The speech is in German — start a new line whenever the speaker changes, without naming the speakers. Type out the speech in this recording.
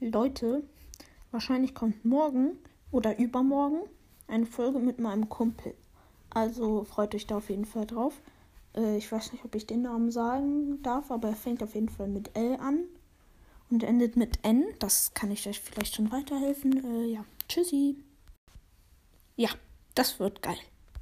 Leute, wahrscheinlich kommt morgen oder übermorgen eine Folge mit meinem Kumpel. Also freut euch da auf jeden Fall drauf. Äh, ich weiß nicht, ob ich den Namen sagen darf, aber er fängt auf jeden Fall mit L an und endet mit N. Das kann ich euch vielleicht schon weiterhelfen. Äh, ja, tschüssi. Ja, das wird geil.